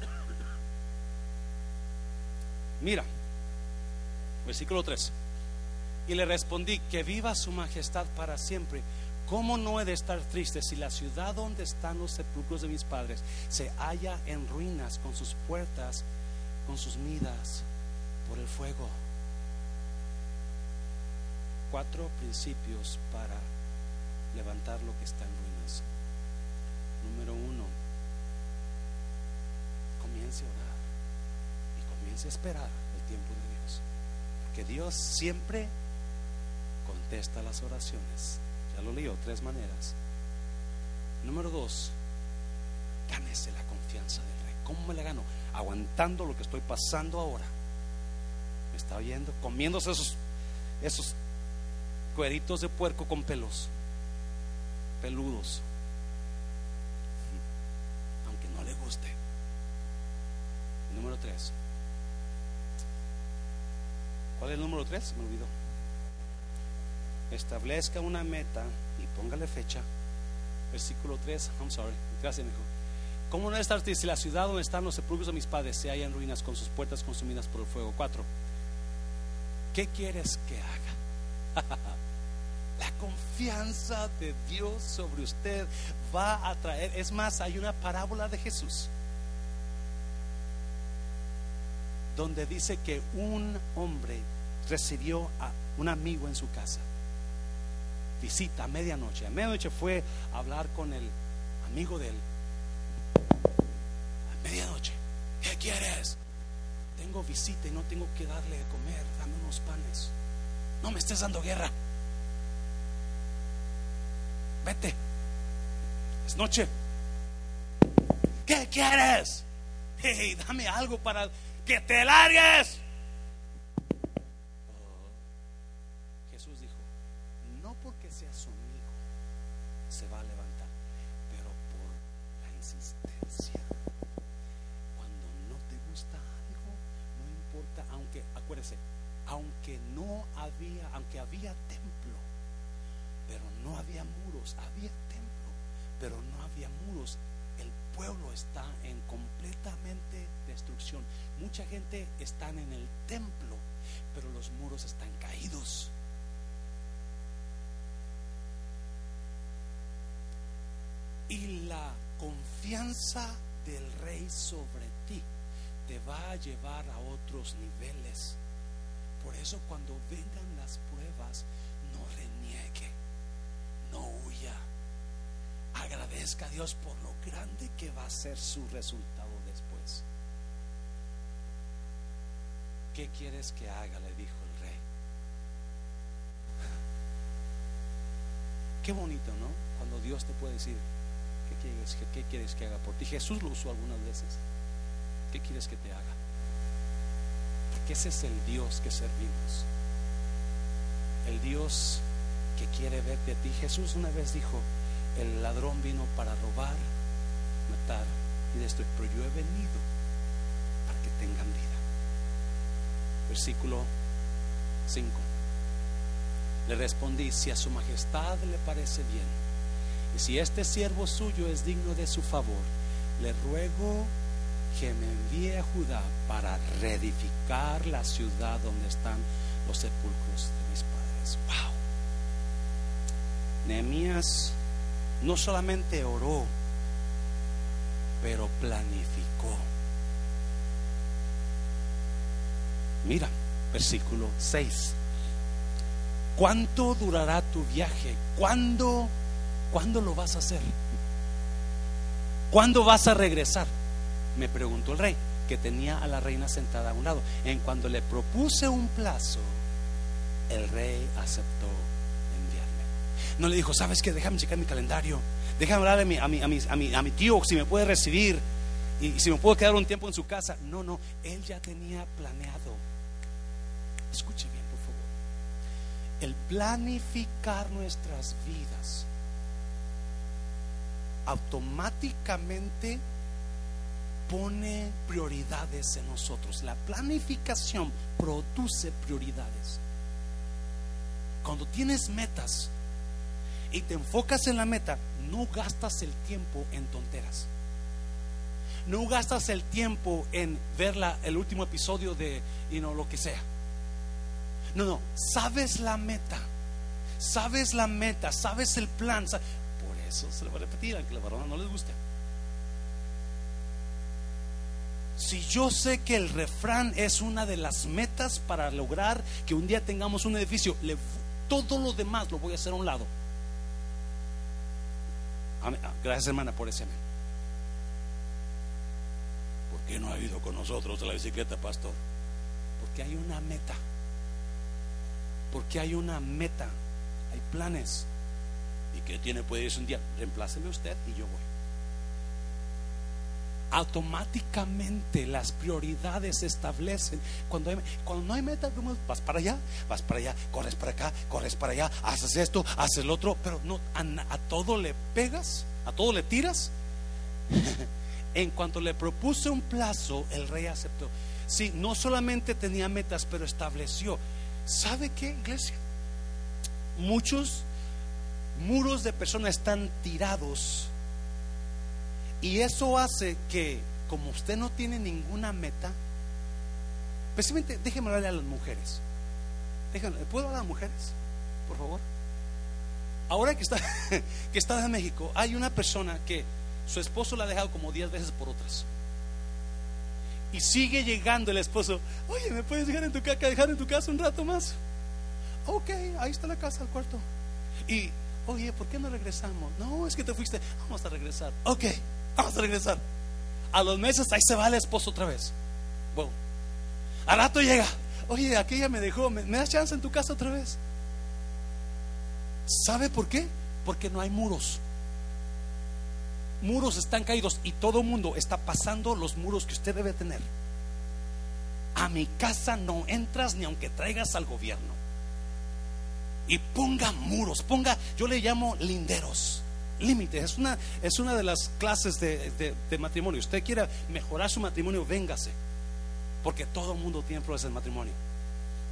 *coughs* Mira, versículo 3. Y le respondí, que viva su majestad para siempre. ¿Cómo no he de estar triste si la ciudad donde están los sepulcros de mis padres se halla en ruinas con sus puertas, con sus midas por el fuego? Cuatro principios para levantar lo que está en ruinas. Número uno, comience a orar y comience a esperar el tiempo de Dios. Porque Dios siempre contesta las oraciones ya lo leo, tres maneras. Número dos, gánese la confianza del rey. ¿Cómo me la gano? Aguantando lo que estoy pasando ahora. ¿Me está oyendo? Comiéndose esos, esos cueritos de puerco con pelos, peludos. Aunque no le guste. Número tres. ¿Cuál es el número tres? Me olvidó establezca una meta y póngale fecha. Versículo 3, I'm sorry, gracias, mejor. ¿Cómo no estar si la ciudad donde están los sepulcros de mis padres se halla en ruinas con sus puertas consumidas por el fuego? 4. ¿Qué quieres que haga? *laughs* la confianza de Dios sobre usted va a traer. Es más, hay una parábola de Jesús donde dice que un hombre recibió a un amigo en su casa visita a medianoche. A medianoche fue a hablar con el amigo de él. A medianoche, ¿qué quieres? Tengo visita y no tengo que darle de comer. Dame unos panes. No me estés dando guerra. Vete. Es noche. ¿Qué quieres? Hey, dame algo para que te largues. aunque no había, aunque había templo, pero no había muros, había templo, pero no había muros. El pueblo está en completamente destrucción. Mucha gente está en el templo, pero los muros están caídos. Y la confianza del rey sobre ti te va a llevar a otros niveles por eso cuando vengan las pruebas, no reniegue, no huya. Agradezca a Dios por lo grande que va a ser su resultado después. ¿Qué quieres que haga? Le dijo el rey. Qué bonito, ¿no? Cuando Dios te puede decir, ¿qué quieres, quieres que haga por ti? Jesús lo usó algunas veces. ¿Qué quieres que te haga? Porque ese es el Dios que servimos. El Dios que quiere verte a ti. Jesús una vez dijo, el ladrón vino para robar, matar y destruir, pero yo he venido para que tengan vida. Versículo 5. Le respondí, si a su majestad le parece bien, y si este siervo suyo es digno de su favor, le ruego que me envíe a Judá para reedificar la ciudad donde están los sepulcros de mis padres. Wow. Nehemías no solamente oró, pero planificó. Mira, versículo 6. ¿Cuánto durará tu viaje? ¿Cuándo, ¿Cuándo lo vas a hacer? ¿Cuándo vas a regresar? Me preguntó el rey, que tenía a la reina sentada a un lado. En cuando le propuse un plazo, el rey aceptó enviarme. No le dijo, ¿sabes qué? Déjame checar mi calendario. Déjame hablar a mi, a mi, a mi, a mi tío si me puede recibir y si me puedo quedar un tiempo en su casa. No, no, él ya tenía planeado. Escuche bien, por favor. El planificar nuestras vidas automáticamente pone prioridades en nosotros. La planificación produce prioridades. Cuando tienes metas y te enfocas en la meta, no gastas el tiempo en tonteras. No gastas el tiempo en ver el último episodio de y no lo que sea. No, no, sabes la meta. Sabes la meta, sabes el plan. Por eso se lo voy a repetir, aunque la varona no les guste. Si yo sé que el refrán es una de las metas para lograr que un día tengamos un edificio, todo lo demás lo voy a hacer a un lado. Ah, gracias hermana por ese amén. ¿Por qué no ha ido con nosotros a la bicicleta, pastor? Porque hay una meta. Porque hay una meta. Hay planes. ¿Y que tiene? Puede irse un día. Reempláceme usted y yo voy automáticamente las prioridades se establecen. Cuando no hay meta, vas para allá, vas para allá, corres para acá, corres para allá, haces esto, haces el otro, pero no a, todo le pegas, a todo le tiras. *laughs* en cuanto le propuse un plazo, el rey aceptó. Sí, no solamente tenía metas, pero estableció. ¿Sabe qué, iglesia? Muchos muros de personas están tirados y eso hace que, como usted no tiene ninguna meta, especialmente, déjeme hablarle a las mujeres. Déjenme, ¿Puedo hablar a las mujeres? Por favor. Ahora que está, *laughs* que está en México, hay una persona que su esposo la ha dejado como 10 veces por otras. Y sigue llegando el esposo. Oye, ¿me puedes dejar en tu, dejar en tu casa un rato más? Ok, ahí está la casa, el cuarto. Y, oye, ¿por qué no regresamos? No, es que te fuiste. Vamos a regresar. Ok. Vamos a regresar. A los meses ahí se va el esposo otra vez. Bueno, al rato llega. Oye, aquella me dejó. ¿Me, das chance en tu casa otra vez? ¿Sabe por qué? Porque no hay muros. Muros están caídos y todo mundo está pasando los muros que usted debe tener. A mi casa no entras ni aunque traigas al gobierno. Y ponga muros, ponga, yo le llamo linderos límites. Es una, es una de las clases de, matrimonio. Usted quiere mejorar su matrimonio, véngase. Porque todo el mundo tiene problemas en matrimonio.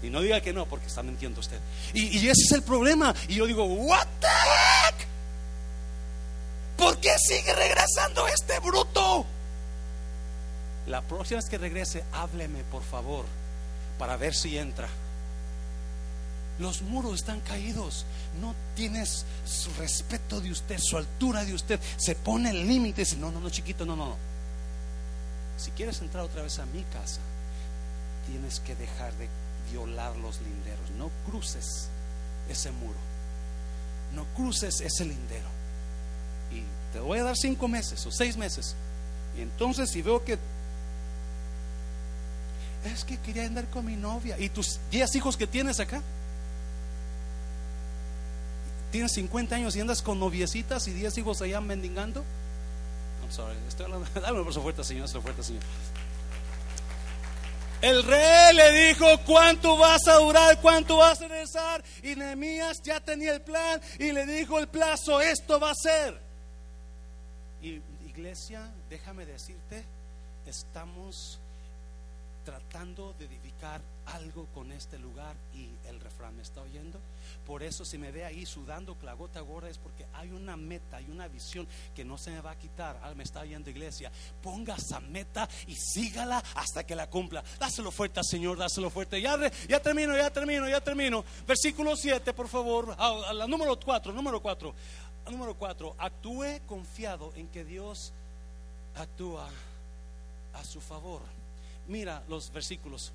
Y no diga que no, porque está mintiendo usted. Y, ese es el problema. Y yo digo, ¿What the heck? ¿Por qué sigue regresando este bruto? La próxima vez que regrese, hábleme, por favor, para ver si entra. Los muros están caídos. No tienes su respeto de usted, su altura de usted. Se pone el límite. No, no, no, chiquito, no, no. Si quieres entrar otra vez a mi casa, tienes que dejar de violar los linderos. No cruces ese muro. No cruces ese lindero. Y te voy a dar cinco meses o seis meses. Y entonces si veo que es que quería andar con mi novia y tus diez hijos que tienes acá, tienes 50 años y andas con noviecitas y 10 hijos allá mendigando. I'm sorry, estoy hablando. *laughs* Dame un abrazo fuerte, Señor, un fuerte, Señor. El rey le dijo, ¿cuánto vas a durar? ¿Cuánto vas a regresar? Y Nehemías ya tenía el plan y le dijo el plazo, esto va a ser. Iglesia, déjame decirte, estamos tratando de edificar algo con este lugar y el refrán, ¿me está oyendo? Por eso si me ve ahí sudando la gota gorda es porque hay una meta, hay una visión que no se me va a quitar. Ah, me está oyendo iglesia. Ponga esa meta y sígala hasta que la cumpla. Dáselo fuerte, Señor, dáselo fuerte. Ya, ya termino, ya termino, ya termino. Versículo 7, por favor. A, la número 4, número 4. Número 4. Actúe confiado en que Dios actúa a su favor. Mira los versículos.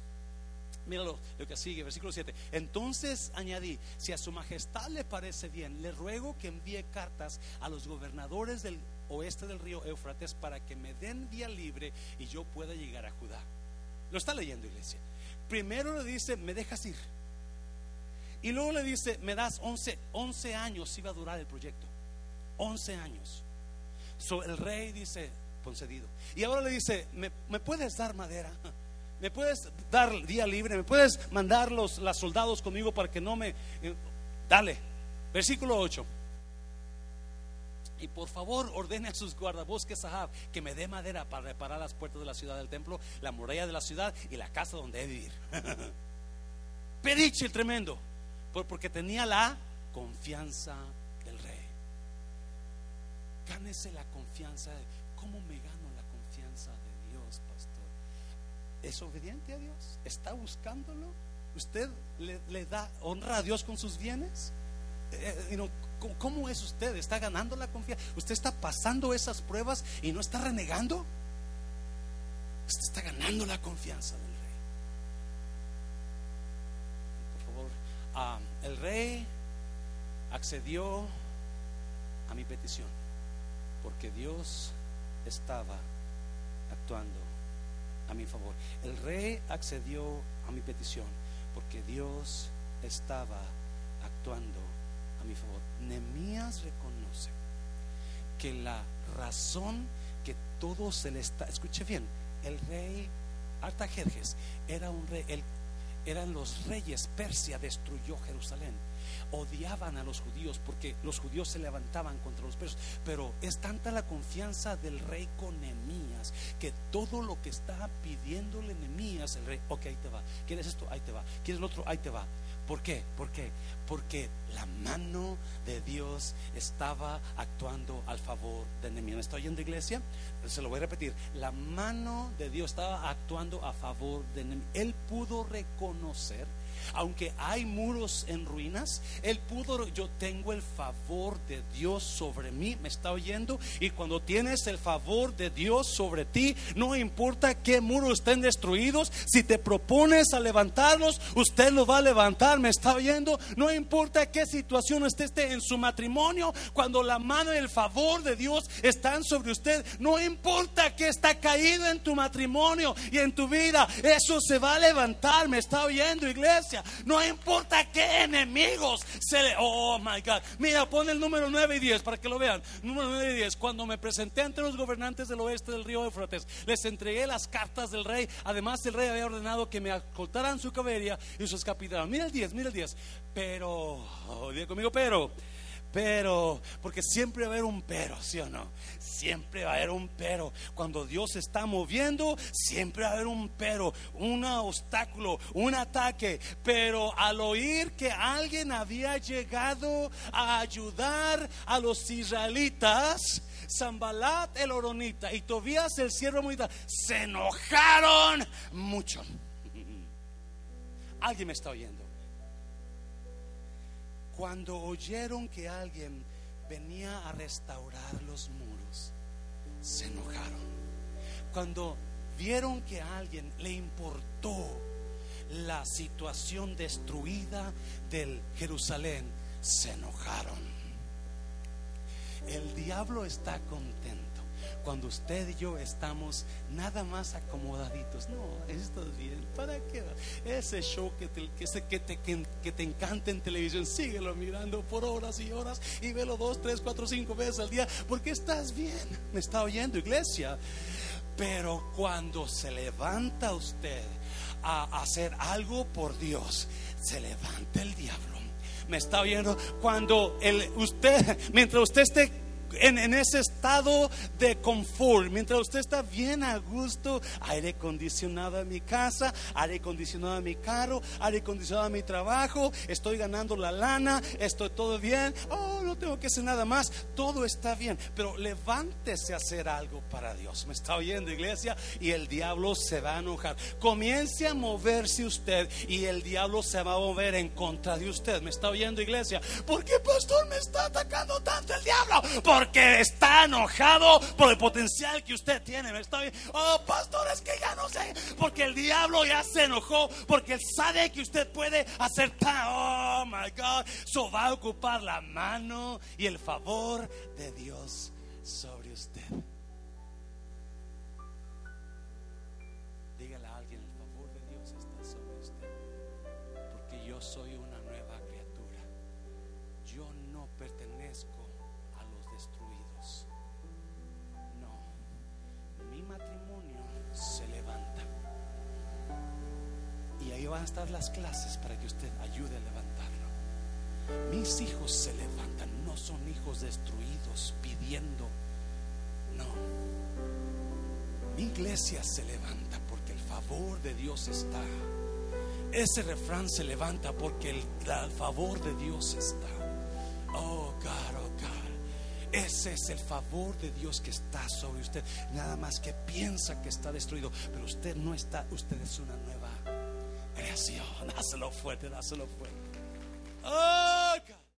Mira lo, que sigue, versículo 7. Entonces añadí, si a su majestad le parece bien, le ruego que envíe cartas a los gobernadores del oeste del río Éufrates para que me den vía libre y yo pueda llegar a Judá. Lo está leyendo, iglesia. Primero le dice, me dejas ir. Y luego le dice, me das 11, 11 años, iba a durar el proyecto. 11 años. So, el rey dice, concedido. Y ahora le dice, ¿me, ¿me puedes dar madera? ¿Me puedes dar día libre? ¿Me puedes mandar los, los soldados conmigo para que no me... Eh, dale, versículo 8. Y por favor ordene a sus guardabosques Ahab que me dé madera para reparar las puertas de la ciudad del templo, la muralla de la ciudad y la casa donde he de vivir. *laughs* Pediche el tremendo, porque tenía la confianza del rey. Gánese la confianza. ¿Cómo me gano la confianza de Dios, pastor? ¿Es obediente a Dios? ¿Está buscándolo? ¿Usted le, da honra a Dios con sus bienes? Eh, eh, ¿Cómo es usted? ¿Está ganando la confianza? ¿Usted está pasando esas pruebas y no está renegando? Usted está ganando la confianza del rey. Por favor, ah, el rey accedió a mi petición porque Dios estaba actuando a mi favor. El rey accedió a mi petición porque Dios estaba actuando a mi favor. Nemías reconoce que la razón que todo se le está, escuche bien, el rey Artajerjes era un rey, eran los reyes, Persia destruyó Jerusalén odiaban a los judíos porque los judíos se levantaban contra los persos. Pero es tanta la confianza del rey con Nemías que todo lo que está pidiéndole Nemías, el rey, ok, ahí te va. ¿Quieres esto? Ahí te va. ¿Quieres lo otro? Ahí te va. ¿Por qué? ¿Por qué? Porque la mano de Dios estaba actuando al favor de Nemías. ¿Me está oyendo, iglesia? Se lo voy a repetir. La mano de Dios estaba actuando a favor de Nemías. Él pudo reconocer aunque hay muros en ruinas, Él pudo, yo tengo el favor de Dios sobre mí, me está oyendo, y cuando tienes el favor de Dios sobre ti, no importa qué muros estén destruidos, si te propones a levantarlos, usted lo va a levantar, me está oyendo, no importa qué situación esté, esté en su matrimonio, cuando la mano y el favor de Dios están sobre usted, no importa que está caído en tu matrimonio y en tu vida, eso se va a levantar, me está oyendo iglesia. No importa qué enemigos se le... Oh, my God. Mira, pon el número 9 y 10 para que lo vean. Número 9 y 10. Cuando me presenté ante los gobernantes del oeste del río Éufrates, les entregué las cartas del rey. Además, el rey había ordenado que me ocultaran su caballería y sus capitanes. Mira el 10, mira el 10. Pero, oh, conmigo, pero pero, porque siempre va a haber un pero, ¿sí o no? Siempre va a haber un pero. Cuando Dios está moviendo, siempre va a haber un pero, un obstáculo, un ataque. Pero al oír que alguien había llegado a ayudar a los israelitas, Zambalat el Oronita y Tobías el siervo Moita se enojaron mucho. *laughs* Alguien me está oyendo. Cuando oyeron que alguien venía a restaurar los muros, se enojaron. Cuando vieron que a alguien le importó la situación destruida del Jerusalén, se enojaron. El diablo está contento cuando usted y yo estamos nada más acomodaditos. No, esto es bien. ¿Para qué? Ese show que te, que, te, que, te encanta en televisión, síguelo mirando por horas y horas y velo dos, tres, cuatro, cinco veces al día, porque estás bien. Me está oyendo, iglesia. Pero cuando se levanta usted a hacer algo por Dios, se levanta el diablo. Me está oyendo cuando el, usted, mientras usted esté en, ese estado de confort, mientras usted está bien a gusto, aire acondicionado en mi casa, aire acondicionado en mi carro, aire acondicionado en mi trabajo, estoy ganando la lana, estoy todo bien, oh, no tengo que hacer nada más, todo está bien, pero levántese a hacer algo para Dios. ¿Me está oyendo, iglesia? Y el diablo se va a enojar. Comience a moverse usted y el diablo se va a mover en contra de usted. ¿Me está oyendo, iglesia? ¿Por qué, pastor, me está atacando tanto el diablo? Porque está enojado por el potencial que usted tiene. ¿Me está Oh, pastor, es que ya no sé, porque el diablo ya se enojó, porque él sabe que usted puede hacer tan, oh my God, so va a ocupar la mano y el favor de Dios sobre usted. Van a estar las clases para que usted ayude a levantarlo. Mis hijos se levantan, no son hijos destruidos pidiendo. No. Mi iglesia se levanta porque el favor de Dios está. Ese refrán se levanta porque el, el favor de Dios está. Oh, God, oh, God. Ese es el favor de Dios que está sobre usted. Nada más que piensa que está destruido, pero usted no está, usted es una nueva Gracias, *laughs* dáselo fuerte, dáselo fuerte. ¡Oh,